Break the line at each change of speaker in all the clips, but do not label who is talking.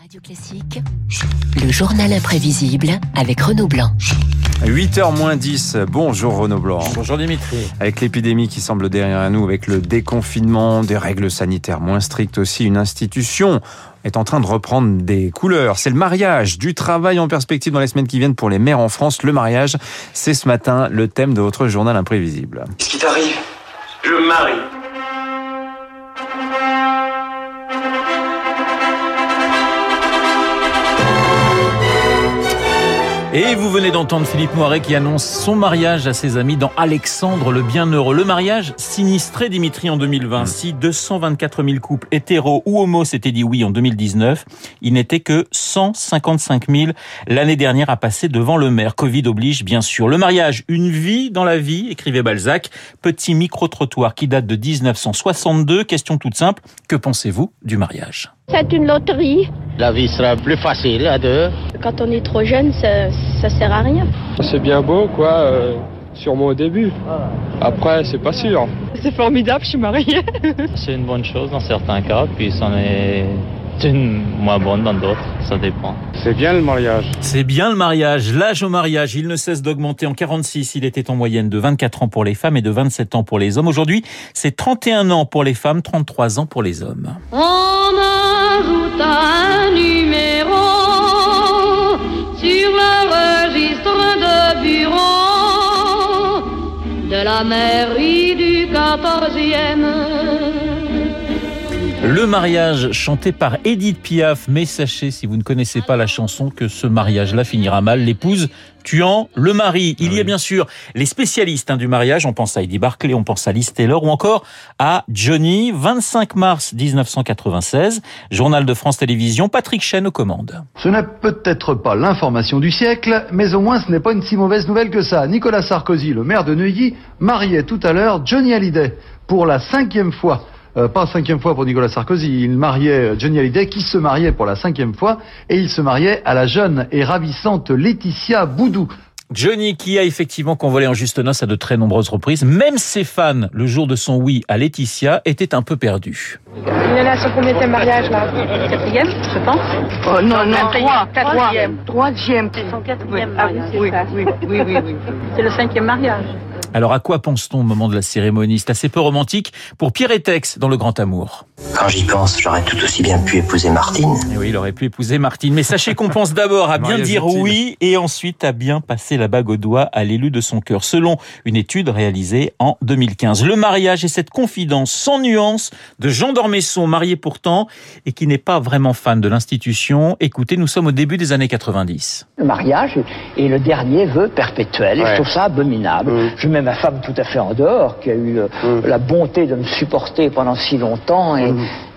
Radio Classique, le journal imprévisible avec Renaud Blanc.
8h moins 10, bonjour Renaud Blanc.
Bonjour Dimitri.
Avec l'épidémie qui semble derrière nous, avec le déconfinement, des règles sanitaires moins strictes aussi, une institution est en train de reprendre des couleurs. C'est le mariage, du travail en perspective dans les semaines qui viennent pour les mères en France. Le mariage, c'est ce matin le thème de votre journal imprévisible.
Qu'est-ce qui t'arrive? Je me marie.
Et vous venez d'entendre Philippe Moiret qui annonce son mariage à ses amis dans Alexandre le Bienheureux. Le mariage sinistré Dimitri en 2020. Si 224 000 couples hétéros ou homos s'étaient dit oui en 2019, il n'était que 155 000 l'année dernière à passer devant le maire. Covid oblige bien sûr. Le mariage, une vie dans la vie, écrivait Balzac. Petit micro-trottoir qui date de 1962. Question toute simple, que pensez-vous du mariage?
C'est une loterie.
La vie sera plus facile à deux.
Quand on est trop jeune, ça, ça sert à rien.
C'est bien beau, quoi, euh, sûrement au début. Après, c'est pas sûr.
C'est formidable, je suis mariée.
C'est une bonne chose dans certains cas, puis c'en est une moins bonne dans d'autres, ça dépend.
C'est bien le mariage.
C'est bien le mariage. L'âge au mariage, il ne cesse d'augmenter. En 46, il était en moyenne de 24 ans pour les femmes et de 27 ans pour les hommes. Aujourd'hui, c'est 31 ans pour les femmes, 33 ans pour les hommes.
On ajoute un numéro la mairie du 14e.
Le mariage chanté par Edith Piaf, mais sachez si vous ne connaissez pas la chanson que ce mariage-là finira mal. L'épouse tuant le mari. Il y a bien sûr les spécialistes hein, du mariage. On pense à Eddie Barclay, on pense à Liz Taylor ou encore à Johnny. 25 mars 1996, Journal de France Télévisions, Patrick Chen aux commandes.
Ce n'est peut-être pas l'information du siècle, mais au moins ce n'est pas une si mauvaise nouvelle que ça. Nicolas Sarkozy, le maire de Neuilly, mariait tout à l'heure Johnny Hallyday pour la cinquième fois. Euh, pas cinquième fois pour Nicolas Sarkozy, il mariait Johnny Hallyday qui se mariait pour la cinquième fois et il se mariait à la jeune et ravissante Laetitia Boudou.
Johnny qui a effectivement convolé en juste noces à de très nombreuses reprises. Même ses fans, le jour de son oui à Laetitia, étaient un peu perdus.
Il en a son combien de mariage là
Quatrième, je pense.
Oh non, non, trois.
Quatrième.
Troisième.
C'est son quatrième
Ah oui,
mariage.
oui,
c'est ça.
oui, oui, oui, oui.
C'est le cinquième mariage.
Alors à quoi pense-t-on au moment de la cérémonie? C'est assez peu romantique pour Pierre Etex dans Le Grand Amour.
Quand j'y pense, j'aurais tout aussi bien pu épouser Martine.
Et oui, il aurait pu épouser Martine. Mais sachez qu'on pense d'abord à bien
Mariage
dire
utile.
oui et ensuite à bien passer la bague au doigt à l'élu de son cœur, selon une étude réalisée en 2015. Le mariage est cette confidence sans nuance de Jean d'Ormesson, marié pourtant et qui n'est pas vraiment fan de l'institution. Écoutez, nous sommes au début des années 90.
Le mariage est le dernier vœu perpétuel. Et
Ouais.
je trouve ça abominable.
Mm.
Je ma femme tout à fait en dehors, qui a eu euh,
Mm.
la bonté de me supporter pendant si longtemps. Et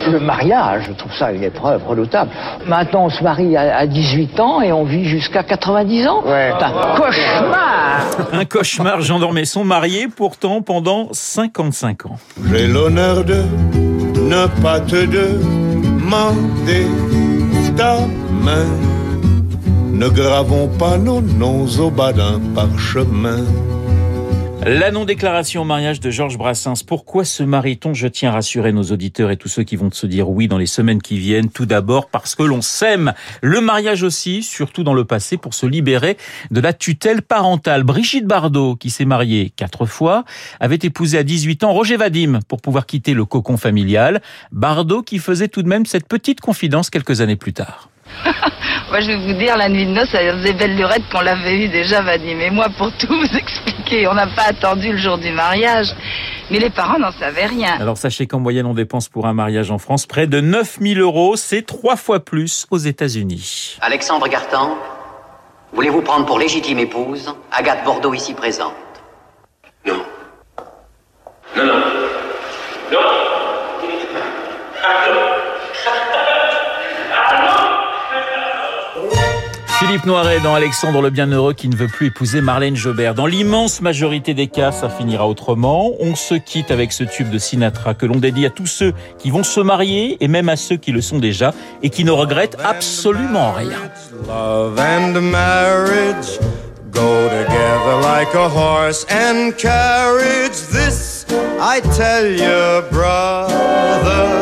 le mariage, je trouve ça une épreuve redoutable. Maintenant, on se marie à, à 18 ans et on vit jusqu'à 90 ans.
Ouais.
C'est un cauchemar
Un cauchemar, Jean d'Ormesson, marié pourtant pendant 55 ans.
J'ai l'honneur de ne pas te demander ta main. Ne gravons pas nos noms au bas d'un parchemin.
La non-déclaration au mariage de Georges Brassens. Pourquoi se marie-t-on Je tiens à rassurer nos auditeurs et tous ceux qui vont se dire oui dans les semaines qui viennent. Tout d'abord parce que l'on s'aime. Le mariage aussi, surtout dans le passé, pour se libérer de la tutelle parentale. Brigitte Bardot, qui s'est mariée quatre fois, avait épousé à 18 ans Roger Vadim pour pouvoir quitter le cocon familial. Bardot qui faisait tout de même cette petite confidence quelques années plus tard.
Moi, je vais vous dire, la nuit de noces, ça faisait belle lurette qu'on l'avait eu déjà, Vadim. Et moi, pour tout vous expliquer, on n'a pas attendu le jour du mariage. Mais les parents n'en savaient rien.
Alors sachez qu'en moyenne, on dépense pour un mariage en France près de 9000 euros. C'est trois fois plus aux États-Unis.
Alexandre Gartan, voulez-vous prendre pour légitime épouse Agathe Bordeaux ici présente
Philippe Noiret dans Alexandre le Bienheureux qui ne veut plus épouser Marlène Jobert. Dans l'immense majorité des cas, ça finira autrement. On se quitte avec ce tube de Sinatra que l'on dédie à tous ceux qui vont se marier et même à ceux qui le sont déjà et qui ne regrettent absolument rien.
Love and marriage go together like a horse and carriage. This I tell you, brother,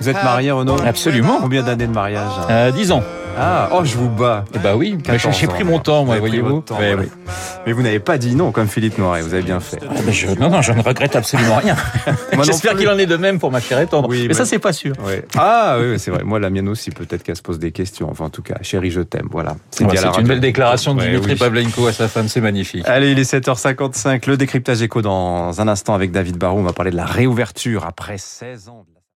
Vous êtes marié, Renaud?
Absolument.
Combien d'années de mariage?
Euh, 10 ans.
Ah, oh, je vous bats.
Eh bah oui, mais
14
j'ai pris mon temps, moi, voyez-vous.
votre temps,
Ouais,
voilà.
oui.
Mais vous n'avez pas dit non comme Philippe Noiret, vous avez bien fait.
Ah, mais je- non, non, je ne regrette absolument rien. J'espère qu'il en est de même pour ma chère.
Oui,
mais
mais-
ça, c'est pas sûr.
Ouais. Ah oui, c'est vrai. Moi, la mienne aussi, peut-être qu'elle se pose des questions. Enfin, en tout cas, chérie, je t'aime. Voilà.
C'est
la
une belle déclaration de Dimitri
oui.
Pavlenko à sa femme, c'est magnifique.
Allez, il est 7h55. Le décryptage écho dans un instant avec David Barrault. On va parler de la réouverture après 16 ans.